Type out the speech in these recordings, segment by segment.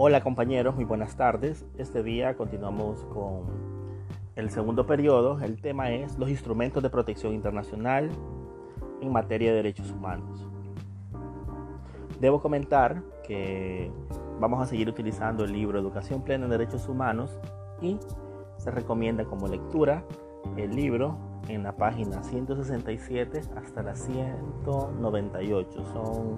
Hola compañeros, muy buenas tardes. Este día continuamos con el segundo periodo. El tema es los instrumentos de protección internacional en materia de derechos humanos. Debo comentar que vamos a seguir utilizando el libro Educación Plena en Derechos Humanos y se recomienda como lectura el libro en la página 167 hasta la 198. Son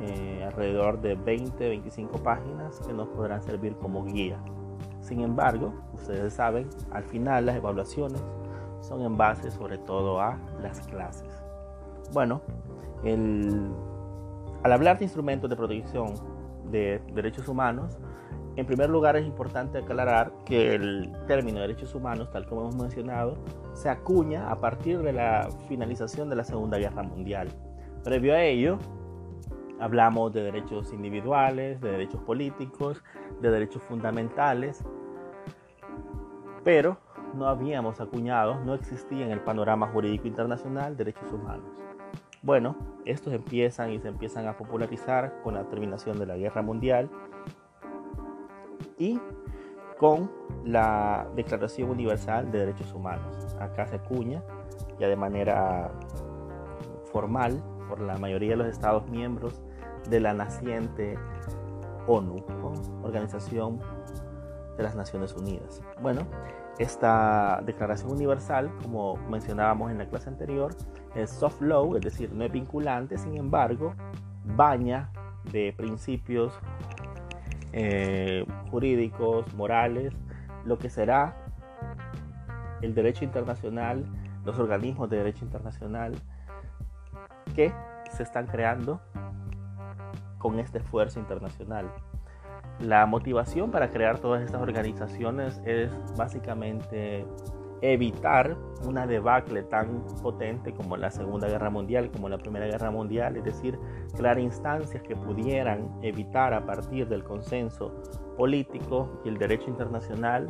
eh, alrededor de 20-25 páginas que nos podrán servir como guía. Sin embargo, ustedes saben, al final las evaluaciones son en base sobre todo a las clases. Bueno, al hablar de instrumentos de protección de derechos humanos, en primer lugar es importante aclarar que el término derechos humanos, tal como hemos mencionado, se acuña a partir de la finalización de la Segunda Guerra Mundial. Previo a ello, Hablamos de derechos individuales, de derechos políticos, de derechos fundamentales, pero no habíamos acuñado, no existía en el panorama jurídico internacional derechos humanos. Bueno, estos empiezan y se empiezan a popularizar con la terminación de la Guerra Mundial y con la Declaración Universal de Derechos Humanos. Acá se acuña ya de manera formal por la mayoría de los Estados miembros de la naciente ONU, Organización de las Naciones Unidas. Bueno, esta Declaración Universal, como mencionábamos en la clase anterior, es soft law, es decir, no es vinculante, sin embargo, baña de principios eh, jurídicos, morales, lo que será el derecho internacional, los organismos de derecho internacional que se están creando con este esfuerzo internacional. La motivación para crear todas estas organizaciones es básicamente evitar una debacle tan potente como la Segunda Guerra Mundial, como la Primera Guerra Mundial, es decir, crear instancias que pudieran evitar a partir del consenso político y el derecho internacional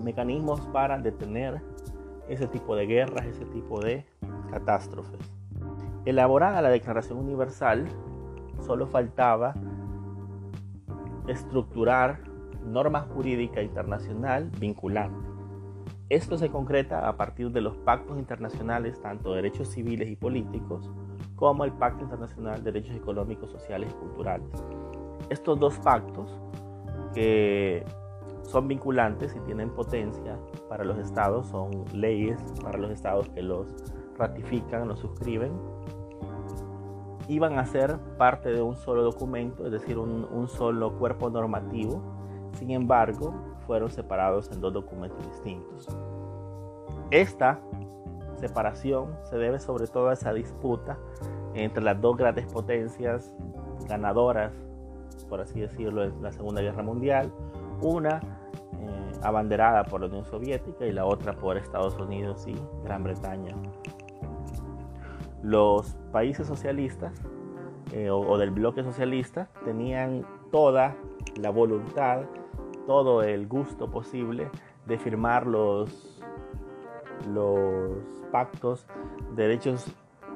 mecanismos para detener ese tipo de guerras, ese tipo de catástrofes. Elaborada la Declaración Universal, solo faltaba estructurar norma jurídica internacional vinculante. Esto se concreta a partir de los pactos internacionales, tanto de derechos civiles y políticos, como el Pacto Internacional de Derechos Económicos, Sociales y Culturales. Estos dos pactos, que son vinculantes y tienen potencia para los estados, son leyes para los estados que los ratifican, los suscriben, iban a ser parte de un solo documento, es decir, un, solo cuerpo normativo. Sin embargo, fueron separados en dos documentos distintos. Esta separación se debe sobre todo a esa disputa entre las dos grandes potencias ganadoras, por así decirlo, en la Segunda Guerra Mundial, una eh, abanderada por la Unión Soviética y la otra por Estados Unidos y Gran Bretaña. Los países socialistas eh, o, del bloque socialista tenían toda la voluntad, todo el gusto posible de firmar los, los pactos de derechos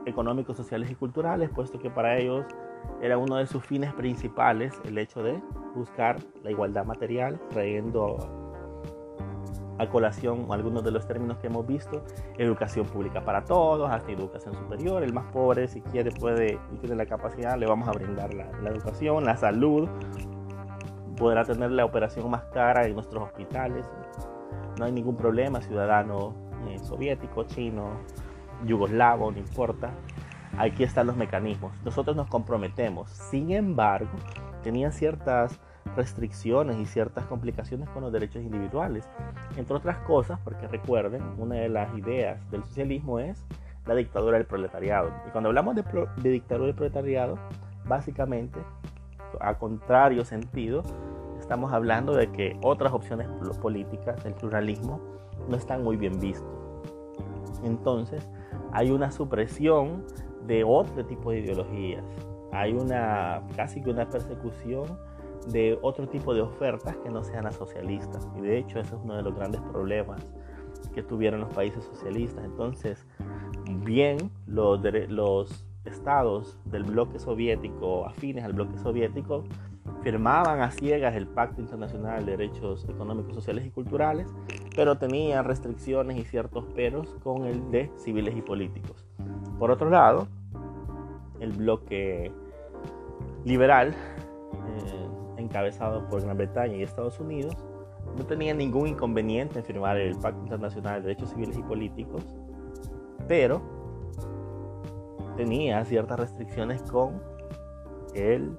económicos, sociales y culturales, puesto que para ellos era uno de sus fines principales el hecho de buscar la igualdad material, trayendo a colación algunos de los términos que hemos visto, educación pública para todos, hasta educación superior, el más pobre si quiere puede y tiene la capacidad, le vamos a brindar la, educación, la salud, podrá tener la operación más cara en nuestros hospitales, no hay ningún problema, ciudadano eh, soviético, chino, yugoslavo, no importa, aquí están los mecanismos, nosotros nos comprometemos, sin embargo, tenían ciertas restricciones y ciertas complicaciones con los derechos individuales. Entre otras cosas, porque recuerden, una de las ideas del socialismo es la dictadura del proletariado. Y cuando hablamos de, dictadura del proletariado, básicamente, a contrario sentido, estamos hablando de que otras opciones políticas, el pluralismo, no están muy bien vistos. Entonces, hay una supresión de otro tipo de ideologías. Hay una casi que una persecución de otro tipo de ofertas que no sean las socialistas. Y de hecho ese es uno de los grandes problemas que tuvieron los países socialistas. Entonces, bien los, los estados del bloque soviético, afines al bloque soviético, firmaban a ciegas el Pacto Internacional de Derechos Económicos, Sociales y Culturales, pero tenían restricciones y ciertos peros con el de civiles y políticos. Por otro lado, el bloque liberal, eh, encabezado por Gran Bretaña y Estados Unidos, no tenía ningún inconveniente en firmar el Pacto Internacional de Derechos Civiles y Políticos, pero tenía ciertas restricciones con el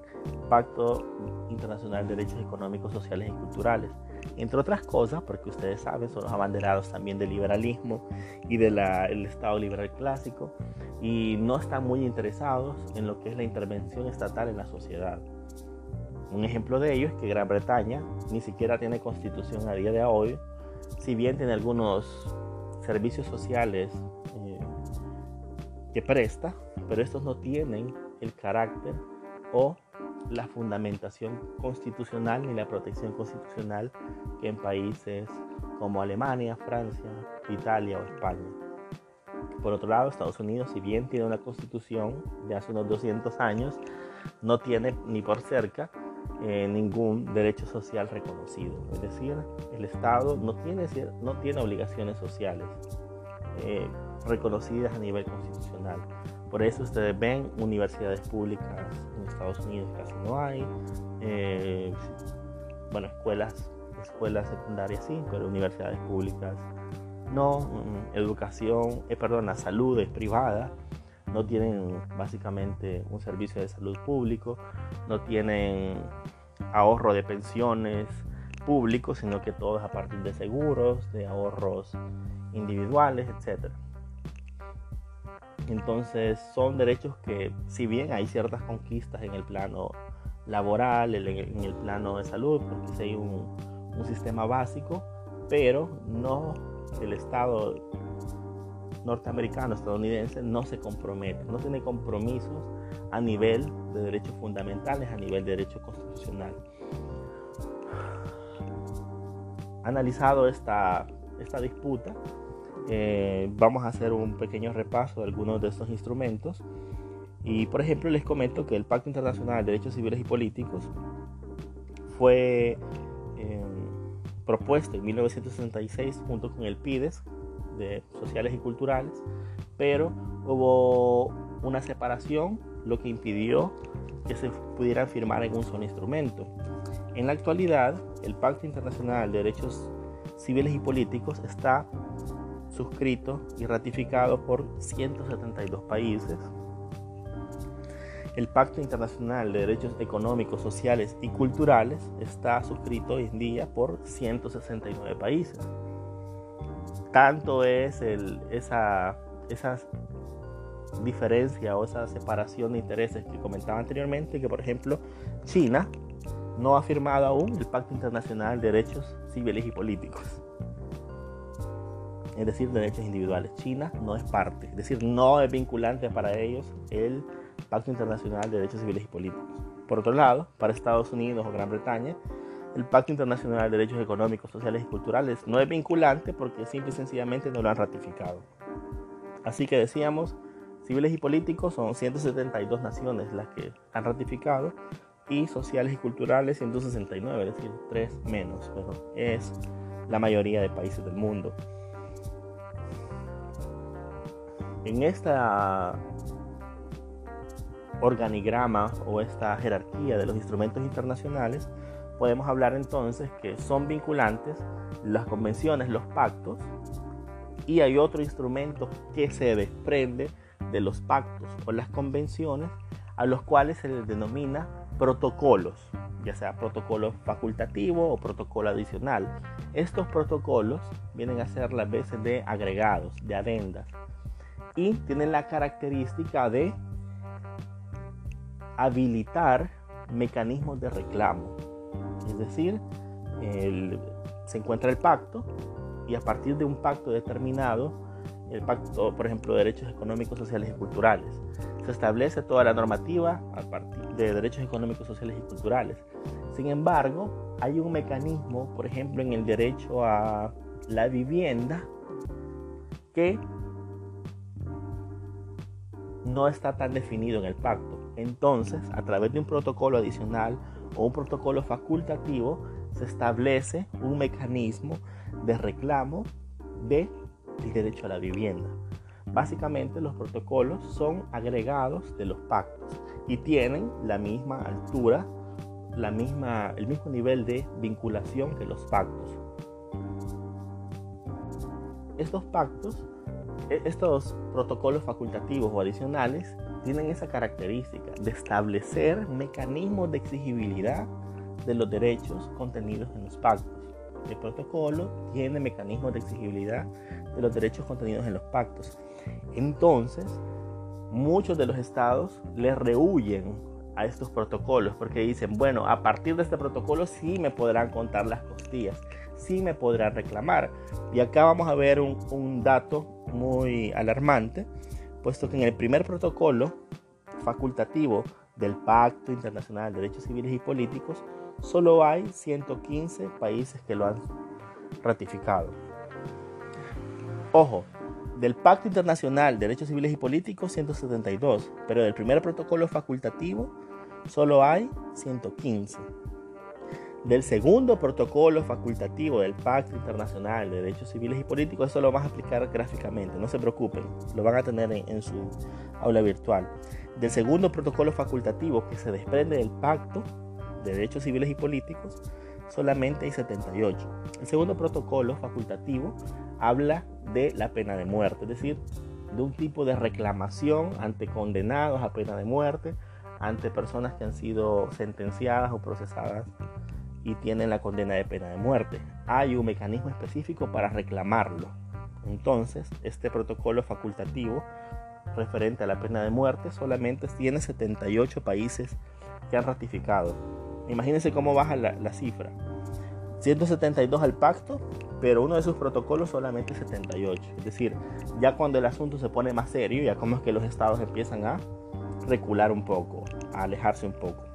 Pacto Internacional de Derechos Económicos, Sociales y Culturales. Entre otras cosas, porque ustedes saben, son los abanderados también del liberalismo y del Estado liberal clásico, y no están muy interesados en lo que es la intervención estatal en la sociedad. Un ejemplo de ello es que Gran Bretaña ni siquiera tiene constitución a día de hoy, si bien tiene algunos servicios sociales eh, que presta, pero estos no tienen el carácter o la fundamentación constitucional ni la protección constitucional que en países como Alemania, Francia, Italia o España. Por otro lado, Estados Unidos, si bien tiene una constitución de hace unos 200 años, no tiene ni por cerca eh, ningún derecho social reconocido. Es decir, el Estado no tiene, no tiene obligaciones sociales eh, reconocidas a nivel constitucional. Por eso ustedes ven universidades públicas en Estados Unidos casi no hay. Eh, bueno, escuelas, escuelas secundarias sí, pero universidades públicas no. Mm, educación, perdón, la salud es privada no tienen básicamente un servicio de salud público, no tienen ahorro de pensiones públicos, sino que todo es a partir de seguros, de ahorros individuales, etc. Entonces son derechos que si bien hay ciertas conquistas en el plano laboral, en el, plano de salud, porque hay un, un sistema básico, pero no el Estado norteamericano, estadounidense, no se compromete, no tiene compromisos a nivel de derechos fundamentales, a nivel de derecho constitucional. Analizado esta, esta disputa, eh, vamos a hacer un pequeño repaso de algunos de estos instrumentos. Y por ejemplo les comento que el Pacto Internacional de Derechos Civiles y Políticos fue eh, propuesto en 1966 junto con el PIDES, de sociales y culturales, pero hubo una separación, lo que impidió que se pudieran firmar en un solo instrumento. En la actualidad, el Pacto Internacional de Derechos Civiles y Políticos está suscrito y ratificado por 172 países. El Pacto Internacional de Derechos Económicos, Sociales y Culturales está suscrito hoy en día por 169 países tanto es esa, esa diferencia o esa separación de intereses que comentaba anteriormente, que por ejemplo China no ha firmado aún el Pacto Internacional de Derechos Civiles y Políticos. Es decir, derechos individuales. China no es parte, es decir, no es vinculante para ellos el Pacto Internacional de Derechos Civiles y Políticos. Por otro lado, para Estados Unidos o Gran Bretaña, el Pacto Internacional de Derechos Económicos, Sociales y Culturales no es vinculante porque simple y sencillamente no lo han ratificado. Así que decíamos, civiles y políticos son 172 naciones las que han ratificado y sociales y culturales 169, es decir, 3 menos, pero es la mayoría de países del mundo. En esta organigrama o esta jerarquía de los instrumentos internacionales, podemos hablar entonces que son vinculantes las convenciones, los pactos, y hay otro instrumento que se desprende de los pactos o las convenciones a los cuales se les denomina protocolos, ya sea protocolo facultativo o protocolo adicional. Estos protocolos vienen a ser las veces de agregados, de adendas, y tienen la característica de habilitar mecanismos de reclamo. Es decir, se encuentra el pacto y a partir de un pacto determinado, el pacto, por ejemplo, de derechos económicos, sociales y culturales, se establece toda la normativa a partir de derechos económicos, sociales y culturales. Sin embargo, hay un mecanismo, por ejemplo, en el derecho a la vivienda que no está tan definido en el pacto. Entonces, a través de un protocolo adicional o un protocolo facultativo, se establece un mecanismo de reclamo del derecho a la vivienda. Básicamente los protocolos son agregados de los pactos y tienen la misma altura, la misma, el mismo nivel de vinculación que los pactos. Estos pactos, e, estos protocolos facultativos o adicionales tienen esa característica de establecer mecanismos de exigibilidad de los derechos contenidos en los pactos. El protocolo tiene mecanismos de exigibilidad de los derechos contenidos en los pactos. Entonces, muchos de los estados le rehuyen a estos protocolos porque dicen, bueno, a partir de este protocolo sí me podrán contar las costillas, sí me podrán reclamar. Y acá vamos a ver un, un dato muy alarmante, puesto que en el primer protocolo facultativo del Pacto Internacional de Derechos Civiles y Políticos, solo hay 115 países que lo han ratificado. Ojo, del Pacto Internacional de Derechos Civiles y Políticos 172, pero del primer protocolo facultativo solo hay 115. Del segundo protocolo facultativo del Pacto Internacional de Derechos Civiles y Políticos, eso lo vamos a explicar gráficamente, no se preocupen, lo van a tener en, en su aula virtual. Del segundo protocolo facultativo que se desprende del Pacto de Derechos Civiles y Políticos, solamente hay 78. El segundo protocolo facultativo habla de la pena de muerte, es decir, de un tipo de reclamación ante condenados a pena de muerte, ante personas que han sido sentenciadas o procesadas y tienen la condena de pena de muerte. Hay un mecanismo específico para reclamarlo. Entonces, este protocolo facultativo referente a la pena de muerte solamente tiene 78 países que han ratificado. Imagínense cómo baja la, cifra. 172 al pacto, pero uno de sus protocolos solamente 78. Es decir, ya cuando el asunto se pone más serio, ya como es que los estados empiezan a recular un poco, a alejarse un poco.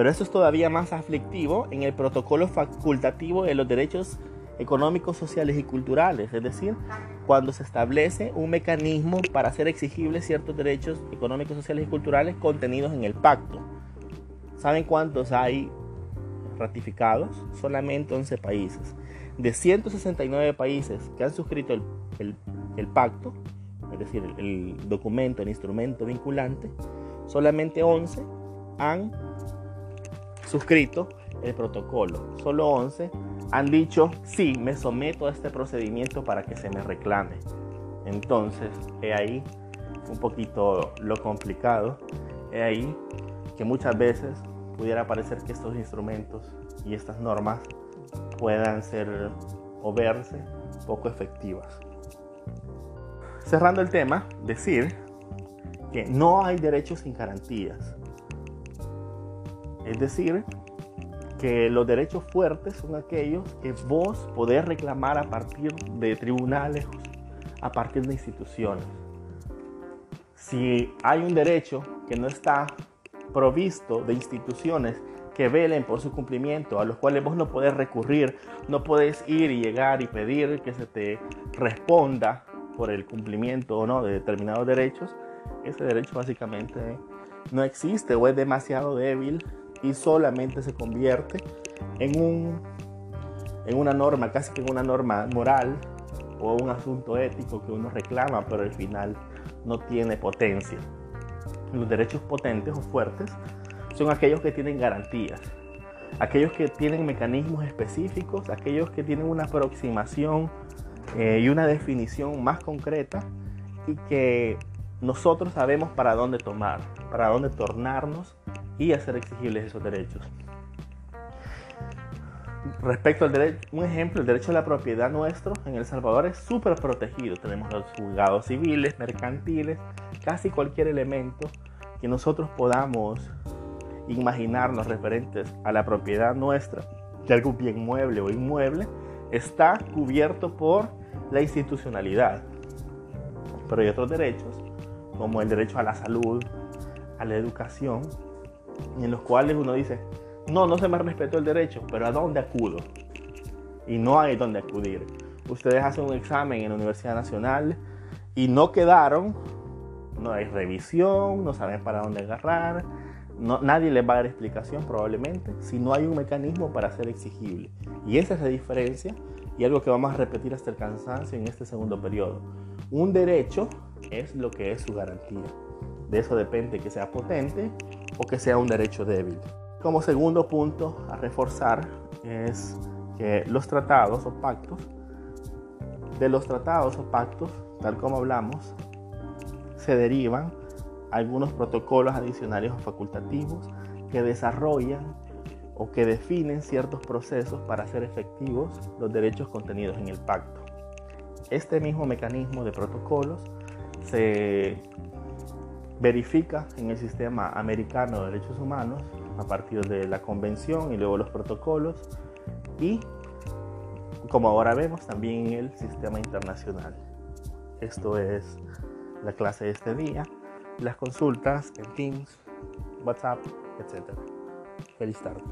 Pero esto es todavía más aflictivo en el protocolo facultativo de los derechos económicos, sociales y culturales, es decir, cuando se establece un mecanismo para hacer exigibles ciertos derechos económicos, sociales y culturales contenidos en el pacto. ¿Saben cuántos hay ratificados? Solamente 11 países. De 169 países que han suscrito el, pacto, es decir, el, el, documento, el instrumento vinculante, solamente 11 han suscrito el protocolo. Solo 11 han dicho, sí, me someto a este procedimiento para que se me reclame. Entonces, he ahí un poquito lo complicado. He ahí que muchas veces pudiera parecer que estos instrumentos y estas normas puedan ser o verse poco efectivas. Cerrando el tema, decir que no hay derechos sin garantías. Es decir, que los derechos fuertes son aquellos que vos podés reclamar a partir de tribunales, a partir de instituciones. Si hay un derecho que no está provisto de instituciones que velen por su cumplimiento, a los cuales vos no podés recurrir, no podés ir y llegar y pedir que se te responda por el cumplimiento o no de determinados derechos, ese derecho básicamente no existe o es demasiado débil y solamente se convierte en, un, en una norma, casi que en una norma moral o un asunto ético que uno reclama, pero al final no tiene potencia. Los derechos potentes o fuertes son aquellos que tienen garantías, aquellos que tienen mecanismos específicos, aquellos que tienen una aproximación eh, y una definición más concreta y que nosotros sabemos para dónde tomar, para dónde tornarnos y hacer exigibles esos derechos. Respecto al derecho, un ejemplo, el derecho a la propiedad nuestro en El Salvador es súper protegido. Tenemos los juzgados civiles, mercantiles, casi cualquier elemento que nosotros podamos imaginarnos referentes a la propiedad nuestra de algún bien mueble o inmueble está cubierto por la institucionalidad. Pero hay otros derechos, como el derecho a la salud, a la educación, en los cuales uno dice, no, no se me respetó el derecho, pero ¿a dónde acudo? Y no hay dónde acudir. Ustedes hacen un examen en la Universidad Nacional y no quedaron, no hay revisión, no saben para dónde agarrar, nadie les va a dar explicación probablemente si no hay un mecanismo para ser exigible. Y esa es la diferencia y algo que vamos a repetir hasta el cansancio en este segundo periodo. Un derecho es lo que es su garantía. De eso depende que sea potente o que sea un derecho débil. Como segundo punto a reforzar es que los tratados o pactos, de los tratados o pactos, tal como hablamos, se derivan algunos protocolos adicionales o facultativos que desarrollan o que definen ciertos procesos para hacer efectivos los derechos contenidos en el pacto. Este mismo mecanismo de protocolos se verifica en el sistema americano de derechos humanos a partir de la convención y luego los protocolos y como ahora vemos también en el sistema internacional. Esto es la clase de este día las consultas en Teams, WhatsApp, etc. Feliz tarde.